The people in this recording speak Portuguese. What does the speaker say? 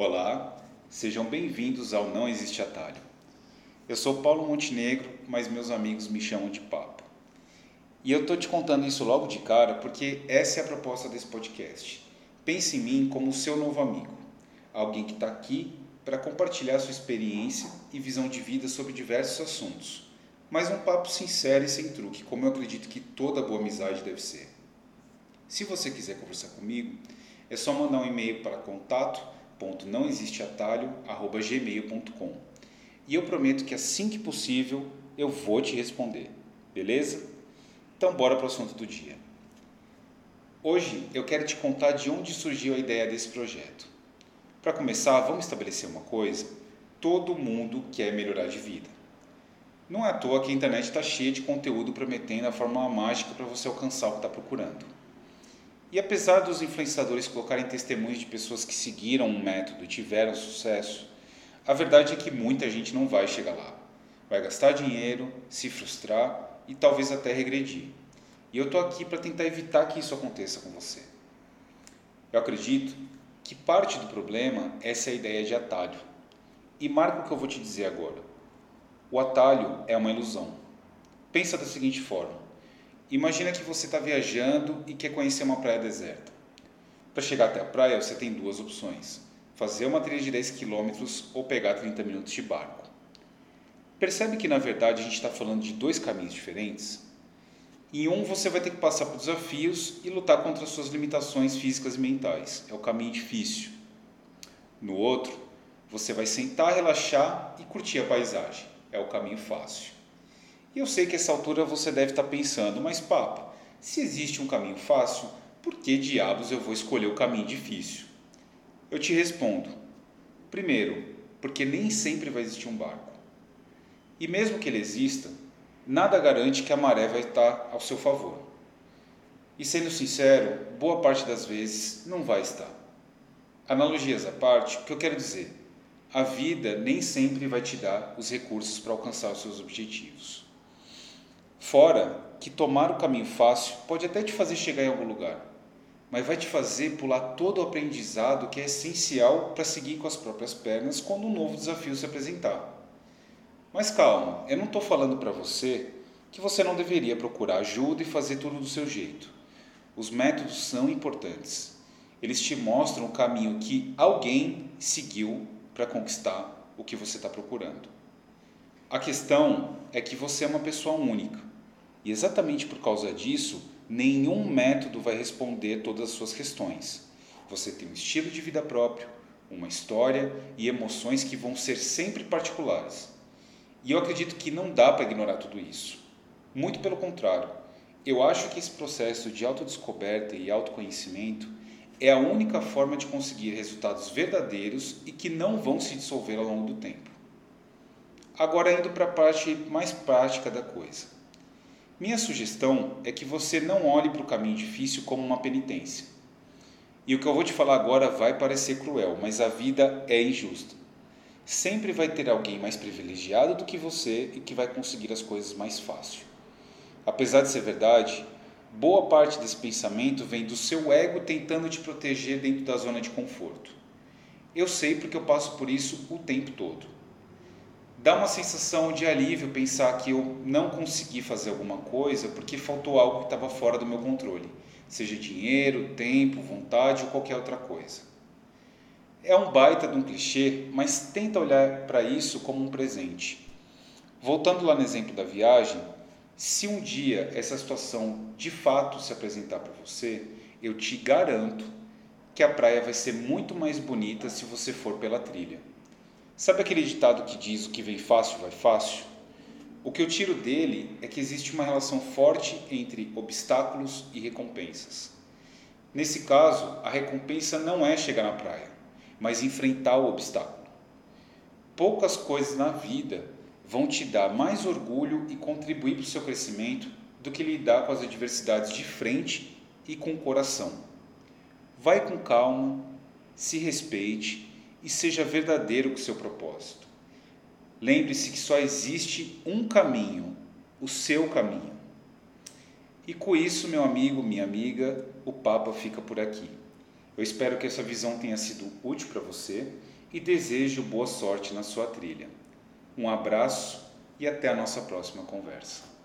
Olá, sejam bem-vindos ao Não Existe Atalho. Eu sou Paulo Montenegro, mas meus amigos me chamam de Papo. E eu estou te contando isso logo de cara porque essa é a proposta desse podcast. Pense em mim como seu novo amigo, alguém que está aqui para compartilhar sua experiência e visão de vida sobre diversos assuntos, mas um papo sincero e sem truque, como eu acredito que toda boa amizade deve ser. Se você quiser conversar comigo, é só mandar um e-mail para contato www.nãoexisteatalho.gmail.com E eu prometo que assim que possível eu vou te responder, beleza? Então bora para o assunto do dia. Hoje eu quero te contar de onde surgiu a ideia desse projeto. Para começar, vamos estabelecer uma coisa: todo mundo quer melhorar de vida. Não é à toa que a internet está cheia de conteúdo prometendo a fórmula mágica para você alcançar o que está procurando. E apesar dos influenciadores colocarem testemunhos de pessoas que seguiram um método e tiveram sucesso, a verdade é que muita gente não vai chegar lá. Vai gastar dinheiro, se frustrar e talvez até regredir. E eu estou aqui para tentar evitar que isso aconteça com você. Eu acredito que parte do problema é essa ideia de atalho. E marca o que eu vou te dizer agora. O atalho é uma ilusão. Pensa da seguinte forma: Imagina que você está viajando e quer conhecer uma praia deserta. Para chegar até a praia, você tem duas opções: fazer uma trilha de 10 km ou pegar 30 minutos de barco. Percebe que na verdade a gente está falando de dois caminhos diferentes? Em um, você vai ter que passar por desafios e lutar contra as suas limitações físicas e mentais. É o caminho difícil. No outro, você vai sentar, relaxar e curtir a paisagem. É o caminho fácil. E eu sei que essa altura você deve estar pensando, mas papa, se existe um caminho fácil, por que diabos eu vou escolher o caminho difícil? Eu te respondo: primeiro, porque nem sempre vai existir um barco. E mesmo que ele exista, nada garante que a maré vai estar ao seu favor. E sendo sincero, boa parte das vezes não vai estar. Analogias à parte, o que eu quero dizer? A vida nem sempre vai te dar os recursos para alcançar os seus objetivos. Fora que tomar o caminho fácil pode até te fazer chegar em algum lugar, mas vai te fazer pular todo o aprendizado que é essencial para seguir com as próprias pernas quando um novo desafio se apresentar. Mas calma, eu não estou falando para você que você não deveria procurar ajuda e fazer tudo do seu jeito. Os métodos são importantes. Eles te mostram o caminho que alguém seguiu para conquistar o que você está procurando. A questão é que você é uma pessoa única e exatamente por causa disso, nenhum método vai responder todas as suas questões. Você tem um estilo de vida próprio, uma história e emoções que vão ser sempre particulares. E eu acredito que não dá para ignorar tudo isso. Muito pelo contrário, eu acho que esse processo de autodescoberta e autoconhecimento é a única forma de conseguir resultados verdadeiros e que não vão se dissolver ao longo do tempo. Agora, indo para a parte mais prática da coisa. Minha sugestão é que você não olhe para o caminho difícil como uma penitência. E o que eu vou te falar agora vai parecer cruel, mas a vida é injusta. Sempre vai ter alguém mais privilegiado do que você e que vai conseguir as coisas mais fácil. Apesar de ser verdade, boa parte desse pensamento vem do seu ego tentando te proteger dentro da zona de conforto. Eu sei porque eu passo por isso o tempo todo dá uma sensação de alívio pensar que eu não consegui fazer alguma coisa porque faltou algo que estava fora do meu controle, seja dinheiro, tempo, vontade ou qualquer outra coisa. É um baita de um clichê, mas tenta olhar para isso como um presente. Voltando lá no exemplo da viagem, se um dia essa situação de fato se apresentar para você, eu te garanto que a praia vai ser muito mais bonita se você for pela trilha. Sabe aquele ditado que diz o que vem fácil vai fácil? O que eu tiro dele é que existe uma relação forte entre obstáculos e recompensas. Nesse caso, a recompensa não é chegar na praia, mas enfrentar o obstáculo. Poucas coisas na vida vão te dar mais orgulho e contribuir para o seu crescimento do que lidar com as adversidades de frente e com o coração. Vai com calma, se respeite e seja verdadeiro com o seu propósito. Lembre-se que só existe um caminho, o seu caminho. E com isso, meu amigo, minha amiga, o Papa fica por aqui. Eu espero que essa visão tenha sido útil para você e desejo boa sorte na sua trilha. Um abraço e até a nossa próxima conversa.